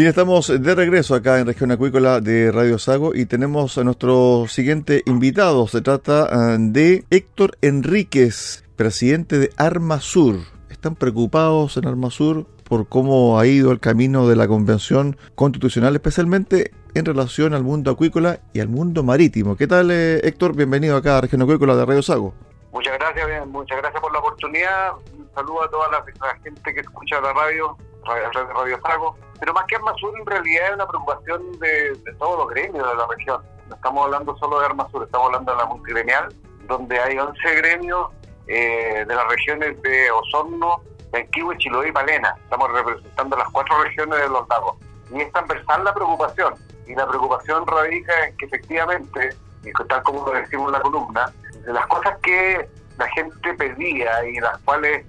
Bien, estamos de regreso acá en Región Acuícola de Radio Sago y tenemos a nuestro siguiente invitado. Se trata ah, de Héctor Enríquez, presidente de Armasur. Están preocupados en Armasur por cómo ha ido el camino de la Convención Constitucional, especialmente en relación al mundo acuícola y al mundo marítimo. ¿Qué tal, eh, Héctor? Bienvenido acá a Región Acuícola de Radio Sago. Muchas gracias, bien, muchas gracias por la oportunidad. Un saludo a toda la, gente que escucha la Radio, radio Sago. Pero más que Armasur, en realidad es una preocupación de, todos los gremios de la región. No estamos hablando solo de Armasur, estamos hablando de la multigremial, donde hay 11 gremios eh, de las regiones de Osorno, Yanquihue, Chiloé y Palena. Estamos representando las cuatro regiones de los lagos. Y es transversal la preocupación. Y la preocupación radica en que efectivamente, y tal como lo decimos en la columna, las cosas que la gente pedía y las cuales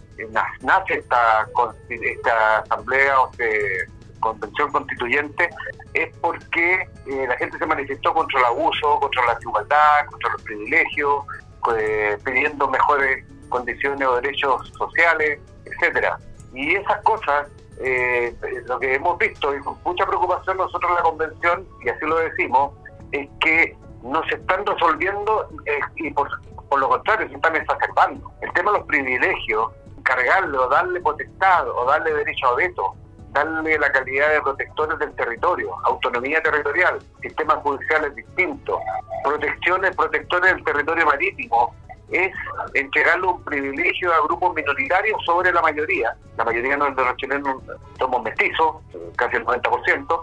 nace esta, esta asamblea o este convención constituyente es porque eh, la gente se manifestó contra el abuso, contra la desigualdad, contra los privilegios, eh, pidiendo mejores condiciones o derechos sociales, etcétera. Y esas cosas, eh, lo que hemos visto y con mucha preocupación nosotros en la convención, y así lo decimos, es que no se están resolviendo y por, por lo contrario se están exacerbando. El tema de los privilegios, cargarle o darle potestad o darle derecho a veto, darle la calidad de protectores del territorio, autonomía territorial, sistemas judiciales distintos, protecciones, protectores del territorio marítimo, es entregarle un privilegio a grupos minoritarios sobre la mayoría. La mayoría de los chilenos somos mestizos, casi el 90%,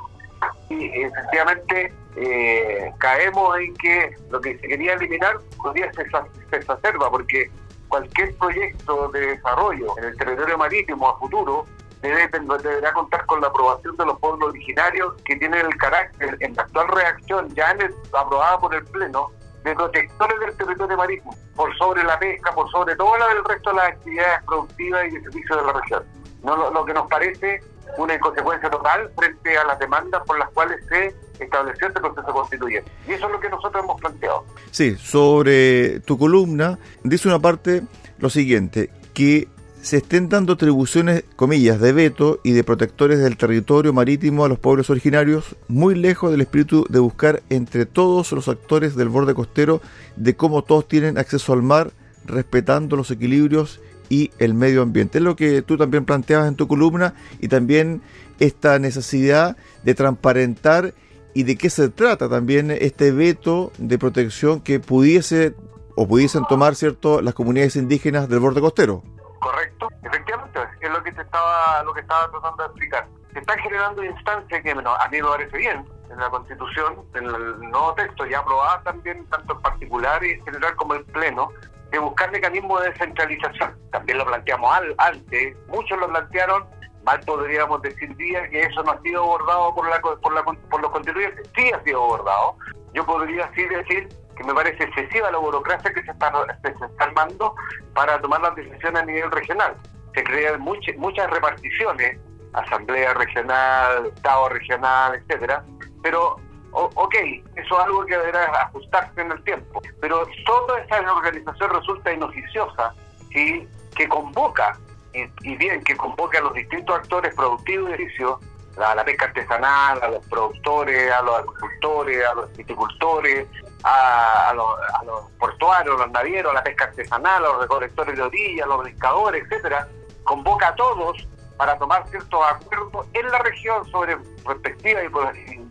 y efectivamente eh, caemos en que lo que se quería eliminar podría se exacerba, porque cualquier proyecto de desarrollo en el territorio marítimo a futuro debe, deberá contar con la aprobación de los pueblos originarios que tienen el carácter, en la actual reacción, ya en aprobada por el Pleno, de protectores del territorio marítimo, por sobre la pesca, por sobre todo la del resto de las actividades productivas y de servicios de la región. No, lo, lo que nos parece una inconsecuencia total frente a las demandas por las cuales se estableció este proceso constituyente. Y eso es lo que nosotros hemos planteado. Sí, sobre tu columna, dice una parte lo siguiente, que se estén dando atribuciones, comillas, de veto y de protectores del territorio marítimo a los pueblos originarios, muy lejos del espíritu de buscar entre todos los actores del borde costero de cómo todos tienen acceso al mar, respetando los equilibrios y el medio ambiente. Es lo que tú también planteabas en tu columna y también esta necesidad de transparentar y de qué se trata también este veto de protección que pudiese o pudiesen tomar cierto las comunidades indígenas del borde costero. Correcto, efectivamente, es lo que te estaba, lo que estaba tratando de explicar. Se están generando instancias que bueno, a mí me parece bien en la Constitución, en el nuevo texto ya aprobada también, tanto en particular y en general como en pleno, de buscar mecanismos de descentralización. También lo planteamos al, antes, muchos lo plantearon, mal podríamos decir día que eso no ha sido abordado por, la, por, la, por los constituyentes, sí ha sido abordado. Yo podría así decir que me parece excesiva la burocracia que se está, se armando para tomar las decisiones a nivel regional. Se crean muchas reparticiones, asamblea regional, estado regional, etcétera, pero ok, eso es algo que deberá ajustarse en el tiempo, pero toda esa organización resulta inoficiosa y que convoca, y, bien, que convoca a los distintos actores productivos y servicios, a la pesca artesanal, a los productores, a los agricultores, a los viticultores, a, los, portuarios, a los navieros, a la pesca artesanal, a los recolectores de orilla, a los pescadores, etcétera, convoca a todos para tomar ciertos acuerdos en la región sobre perspectiva y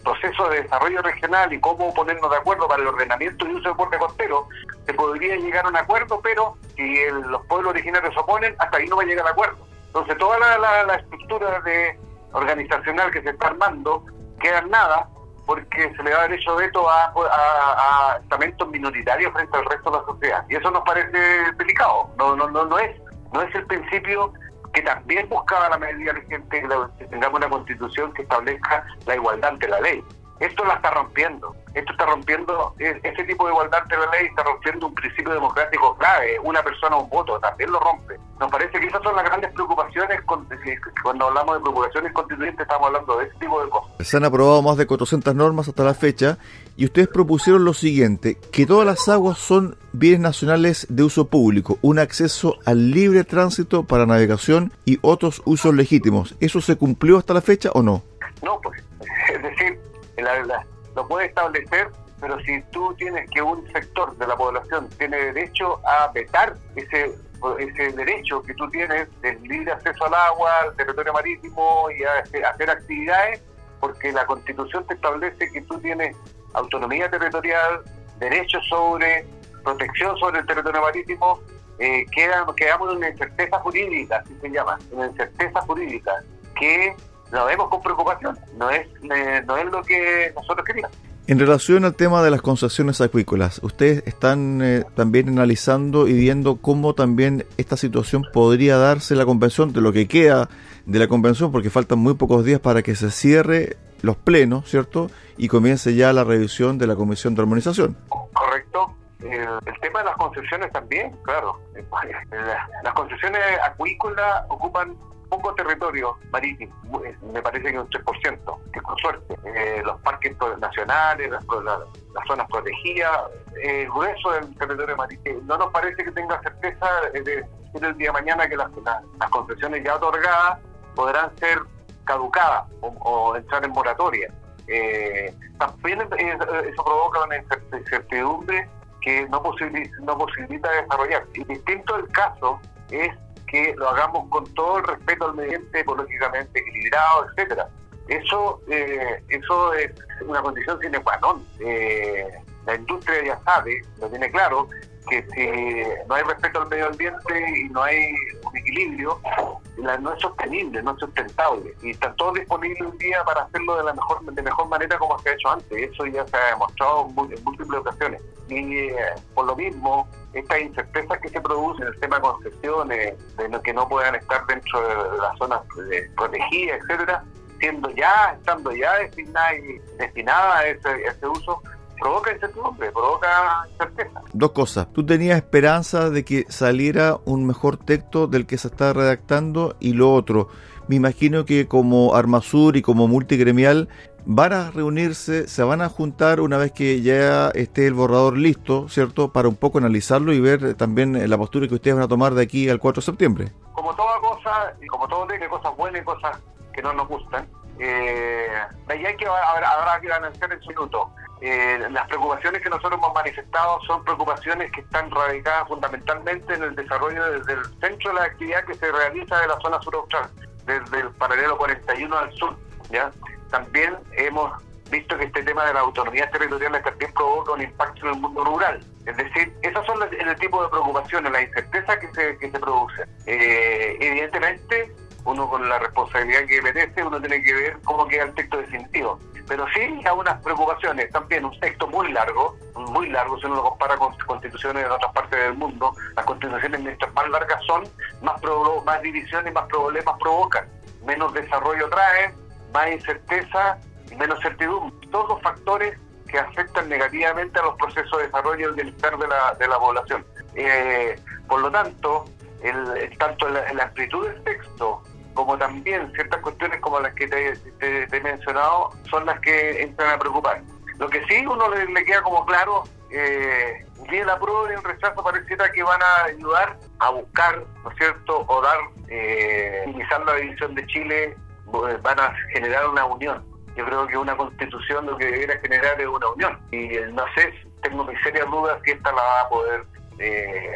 proceso de desarrollo regional y cómo ponernos de acuerdo para el ordenamiento y uso del borde costero, se podría llegar a un acuerdo, pero si los pueblos originarios se oponen, hasta ahí no va a llegar al acuerdo. Entonces toda la, estructura de organizacional que se está armando queda en nada porque se le da derecho de veto a, a, estamentos minoritarios frente al resto de la sociedad. Y eso nos parece delicado. No, no, no, no es, no es el principio que también buscaba la medida vigente que tengamos una constitución que establezca la igualdad ante la ley. Esto la está rompiendo. Esto está rompiendo, ese tipo de igualdad ante la ley está rompiendo un principio democrático clave. Una persona, un voto, también lo rompe. Nos parece que esas son las grandes preocupaciones. Cuando hablamos de preocupaciones constituyentes, estamos hablando de ese tipo de cosas. Se han aprobado más de 400 normas hasta la fecha y ustedes propusieron lo siguiente: que todas las aguas son bienes nacionales de uso público, un acceso al libre tránsito para navegación y otros usos legítimos. ¿Eso se cumplió hasta la fecha o no? No, pues, es decir, lo puede establecer, pero si tú tienes que un sector de la población tiene derecho a vetar ese ese derecho que tú tienes del libre acceso al agua, al territorio marítimo y a, hacer actividades, porque la Constitución te establece que tú tienes autonomía territorial, derechos sobre, protección sobre el territorio marítimo, eh, quedamos en una incerteza jurídica, así se llama, una incerteza jurídica, que lo vemos con preocupación, no es, eh, no es lo que nosotros queríamos. En relación al tema de las concesiones acuícolas, ustedes están eh, también analizando y viendo cómo también esta situación podría darse la convención, de lo que queda de la convención, porque faltan muy pocos días para que se cierre los plenos, ¿cierto? Y comience ya la revisión de la Comisión de Armonización. Correcto. el tema de las concesiones también, claro. Las concesiones acuícolas ocupan poco territorio marítimo, eh, me parece que un 3%, que con suerte. Eh, los parques nacionales, las, zonas protegidas, eh, el grueso del territorio marítimo. No nos parece que tenga certeza de el día de mañana que las, concesiones ya otorgadas podrán ser caducadas o, entrar en moratoria. también eso provoca una incertidumbre que no posibilita, no posibilita desarrollar. Y distinto el caso es que lo hagamos con todo el respeto al medio ambiente, ecológicamente equilibrado, etcétera. Eso, eh, eso es una condición sine qua non. Eh, la industria ya sabe, lo tiene claro, que si no hay respeto al medio ambiente y no hay un equilibrio, no es sostenible, no es sustentable. Y está todo disponible un día para hacerlo de la mejor de mejor manera como se ha hecho antes. Eso ya se ha demostrado en múltiples ocasiones. Y eh, por lo mismo, estas incertezas que se producen en el tema de concesiones, de que no puedan estar dentro de las zonas protegidas, etcétera, siendo ya, estando ya destinadas destinada a ese, uso, provoca incertidumbre, provoca incerteza. Dos cosas. Tú tenías esperanza de que saliera un mejor texto del que se está redactando y lo otro. Me imagino que como Armasur y como multigremial van a reunirse, se van a juntar una vez que ya esté el borrador listo, ¿cierto? Para un poco analizarlo y ver también la postura que ustedes van a tomar de aquí al 4 de septiembre. Como toda cosa, y como todo tiene cosas buenas y cosas que no nos gustan, eh, ahí hay que, habrá, habrá que analizar en su minuto. Eh, las preocupaciones que nosotros hemos manifestado son preocupaciones que están radicadas fundamentalmente en el desarrollo desde el centro de la actividad que se realiza de la zona sur austral, desde el paralelo 41 al sur. ¿ya? También hemos visto que este tema de la autonomía territorial también provoca un impacto en el mundo rural. Es decir, esas son el tipo de preocupaciones, la incerteza que se, que se produce. Eh, evidentemente, uno con la responsabilidad que merece, uno tiene que ver cómo queda el texto definitivo. Pero sí hay unas preocupaciones, también un texto muy largo, muy largo, si uno lo compara con constituciones de otras partes del mundo, las constituciones mientras más largas son, más, más divisiones más problemas provocan, menos desarrollo traen, más incerteza y menos certidumbre. Todos factores que afectan negativamente a los procesos de desarrollo y bienestar de la, de la población. Eh, por lo tanto, el, tanto la, la, amplitud del texto como también ciertas cuestiones como las que te, he mencionado son las que entran a preocupar. Lo que sí uno le, queda como claro, eh, y el apruebo y el rechazo pareciera que van a ayudar a buscar, ¿no es cierto?, o dar, eh, la división de Chile, eh, van a generar una unión. Yo creo que una constitución lo que debería generar es una unión. Y eh, no sé, tengo mis serias dudas si esta la va a poder eh,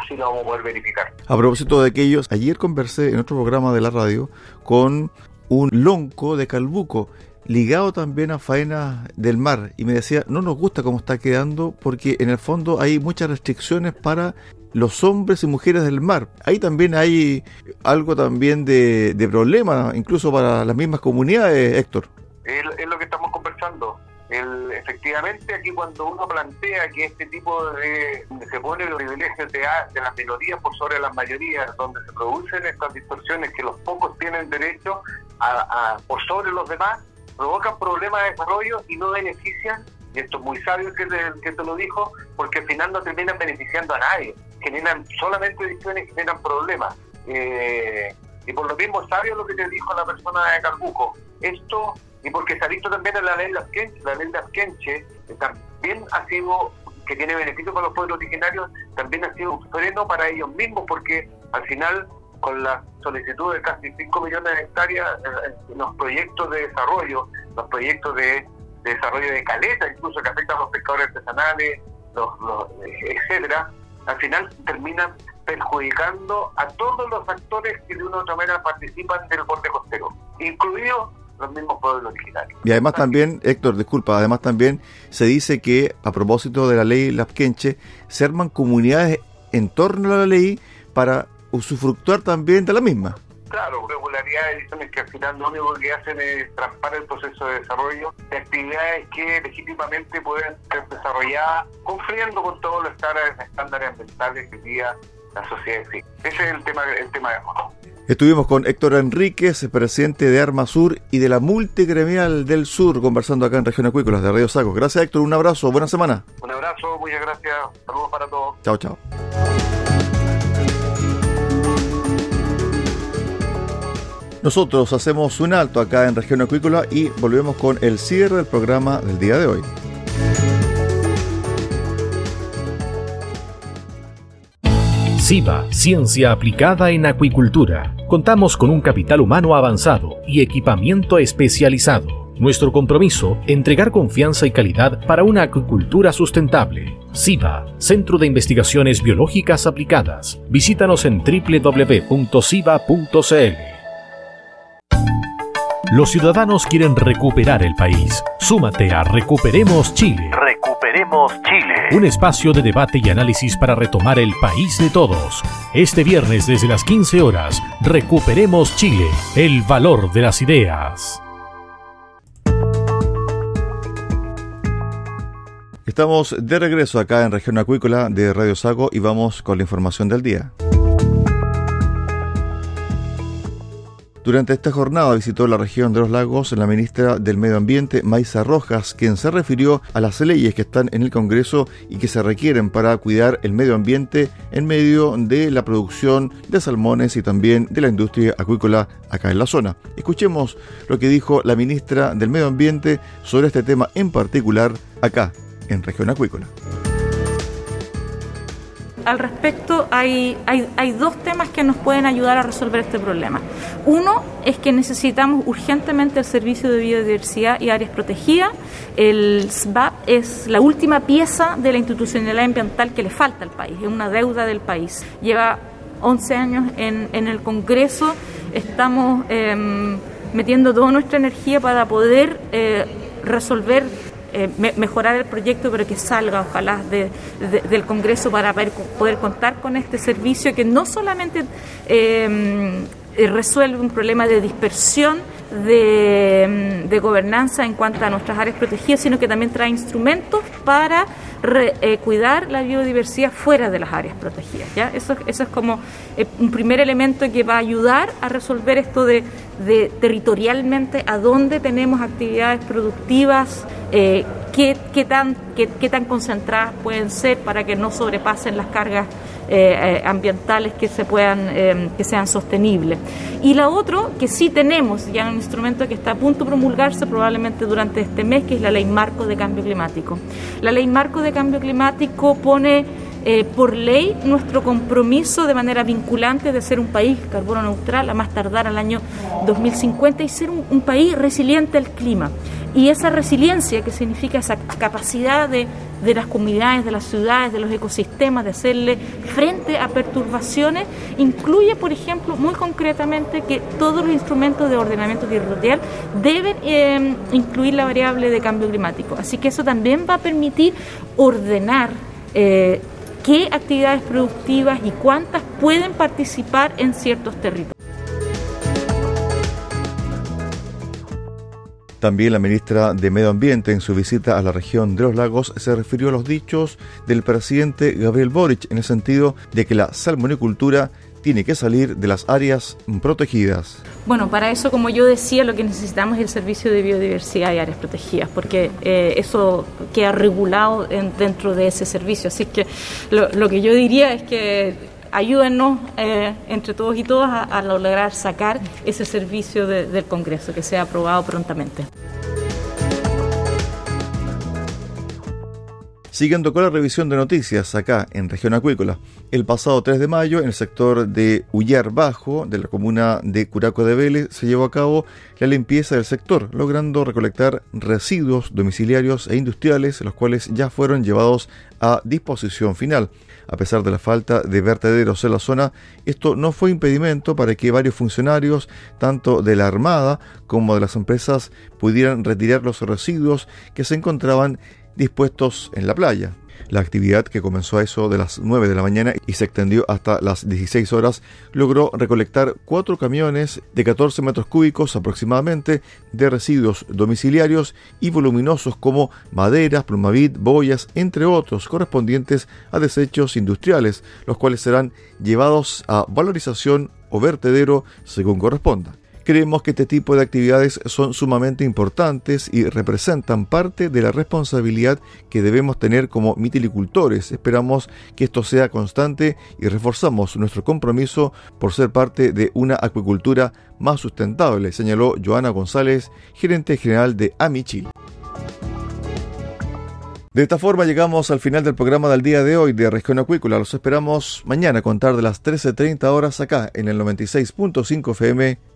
así lo vamos a poder verificar. A propósito de aquellos, ayer conversé en otro programa de la radio con un lonco de Calbuco ligado también a faena del mar y me decía, no nos gusta cómo está quedando porque en el fondo hay muchas restricciones para los hombres y mujeres del mar. Ahí también hay algo también de, problema, incluso para las mismas comunidades, Héctor. Es, lo que estamos conversando. El, efectivamente, aquí cuando uno plantea que este tipo de. se pone los privilegios de, de las minorías por sobre las mayorías, donde se producen estas distorsiones que los pocos tienen derecho a, por sobre los demás, provocan problemas de desarrollo y no benefician, y esto es muy sabio que te, que te lo dijo, porque al final no terminan beneficiando a nadie, generan solamente divisiones y generan problemas. Eh, y por lo mismo sabio lo que te dijo la persona de Calbuco. Esto, y porque se ha visto también en la ley de Asquenche, la ley de Asquenche también ha sido, que tiene beneficio para los pueblos originarios, también ha sido un freno para ellos mismos, porque al final con la solicitud de casi 5 millones de hectáreas, eh, eh, los proyectos de desarrollo, los proyectos de, desarrollo de caleta, incluso que afectan a los pescadores artesanales, los, etcétera, al final terminan perjudicando a todos los actores que de una u otra manera participan del borde costero, incluidos los mismos pueblos originarios. Y además también, Héctor, disculpa, además también se dice que a propósito de la ley Lapquenche, se arman comunidades en torno a la ley para usufructuar también de la misma. Claro, regularidades que al final lo único que hacen es traspar el proceso de desarrollo de actividades que legítimamente pueden ser desarrolladas cumpliendo con todos los estándares, ambientales que día la sociedad exige. Ese es el tema, el tema de fondo. Estuvimos con Héctor Enríquez, presidente de Arma Sur y de la Multigremial del Sur, conversando acá en Región Acuícolas de Radio Sacos. Gracias Héctor, un abrazo, buena semana. Un abrazo, muchas gracias, saludos para todos. Chao, chao. Nosotros hacemos un alto acá en Región Acuícola y volvemos con el cierre del programa del día de hoy. SIVA, Ciencia Aplicada en Acuicultura. Contamos con un capital humano avanzado y equipamiento especializado. Nuestro compromiso, entregar confianza y calidad para una acuicultura sustentable. SIVA, Centro de Investigaciones Biológicas Aplicadas. Visítanos en www.siva.cl. Los ciudadanos quieren recuperar el país. Súmate a Recuperemos Chile. Recuperemos Chile. Un espacio de debate y análisis para retomar el país de todos. Este viernes desde las 15 horas, Recuperemos Chile, el valor de las ideas. Estamos de regreso acá en Región Acuícola de Radio Sago y vamos con la información del día. Durante esta jornada visitó la región de los lagos la ministra del Medio Ambiente, Maisa Rojas, quien se refirió a las leyes que están en el Congreso y que se requieren para cuidar el medio ambiente en medio de la producción de salmones y también de la industria acuícola acá en la zona. Escuchemos lo que dijo la ministra del Medio Ambiente sobre este tema en particular acá en región acuícola al respecto hay, hay, dos temas que nos pueden ayudar a resolver este problema. Uno es que necesitamos urgentemente el servicio de biodiversidad y áreas protegidas. El SBAP es la última pieza de la institucionalidad ambiental que le falta al país, es una deuda del país. Lleva 11 años en, en el Congreso, estamos em, metiendo toda nuestra energía para poder eh, resolver eh, mejorar el proyecto, pero que salga ojalá del Congreso para poder, contar con este servicio que no solamente eh, resuelve un problema de dispersión, de, gobernanza en cuanto a nuestras áreas protegidas, sino que también trae instrumentos para eh, cuidar la biodiversidad fuera de las áreas protegidas. ¿ya? Eso es como un primer elemento que va a ayudar a resolver esto de, de territorialmente a dónde tenemos actividades productivas eh, qué, qué, tan, qué, qué, tan concentradas pueden ser para que no sobrepasen las cargas eh, ambientales que se puedan que sean sostenibles. Y la otra, que sí tenemos ya un instrumento que está a punto de promulgarse probablemente durante este mes, que es la Ley Marco de Cambio Climático. La Ley Marco de Cambio Climático pone eh, por ley nuestro compromiso de manera vinculante de ser un país carbono neutral a más tardar al año 2050 y ser un, país resiliente al clima. Y esa resiliencia, que significa esa capacidad de, de las comunidades, de las ciudades, de los ecosistemas, de hacerle frente a perturbaciones, incluye, por ejemplo, muy concretamente que todos los instrumentos de ordenamiento territorial deben eh, incluir la variable de cambio climático. Así que eso también va a permitir ordenar eh, qué actividades productivas y cuántas pueden participar en ciertos territorios. También la ministra de Medio Ambiente en su visita a la región de los lagos se refirió a los dichos del presidente Gabriel Boric en el sentido de que la salmonicultura tiene que salir de las áreas protegidas. Bueno, para eso, como yo decía, lo que necesitamos es el servicio de biodiversidad y áreas protegidas, porque eh, eso queda regulado dentro de ese servicio. Así que lo, que yo diría es que ayúdennos eh, entre todos y todas a, lograr sacar ese servicio del Congreso, que sea aprobado prontamente. Siguiendo con la revisión de noticias acá en región acuícola, el pasado 3 de mayo en el sector de Ullar Bajo de la comuna de Curaco de Vélez se llevó a cabo la limpieza del sector, logrando recolectar residuos domiciliarios e industriales, los cuales ya fueron llevados a disposición final. A pesar de la falta de vertederos en la zona, esto no fue impedimento para que varios funcionarios, tanto de la Armada como de las empresas, pudieran retirar los residuos que se encontraban dispuestos en la playa. La actividad, que comenzó a eso de las 9 de la mañana y se extendió hasta las 16 horas, logró recolectar cuatro camiones de 14 metros cúbicos aproximadamente de residuos domiciliarios y voluminosos como maderas, plumavit, boyas, entre otros, correspondientes a desechos industriales, los cuales serán llevados a valorización o vertedero según corresponda. Creemos que este tipo de actividades son sumamente importantes y representan parte de la responsabilidad que debemos tener como mitilicultores. Esperamos que esto sea constante y reforzamos nuestro compromiso por ser parte de una acuicultura más sustentable, señaló Joana González, gerente general de Amichil. De esta forma llegamos al final del programa del día de hoy de Región Acuícola. Los esperamos mañana a contar de las 13.30 horas acá en el 96.5 FM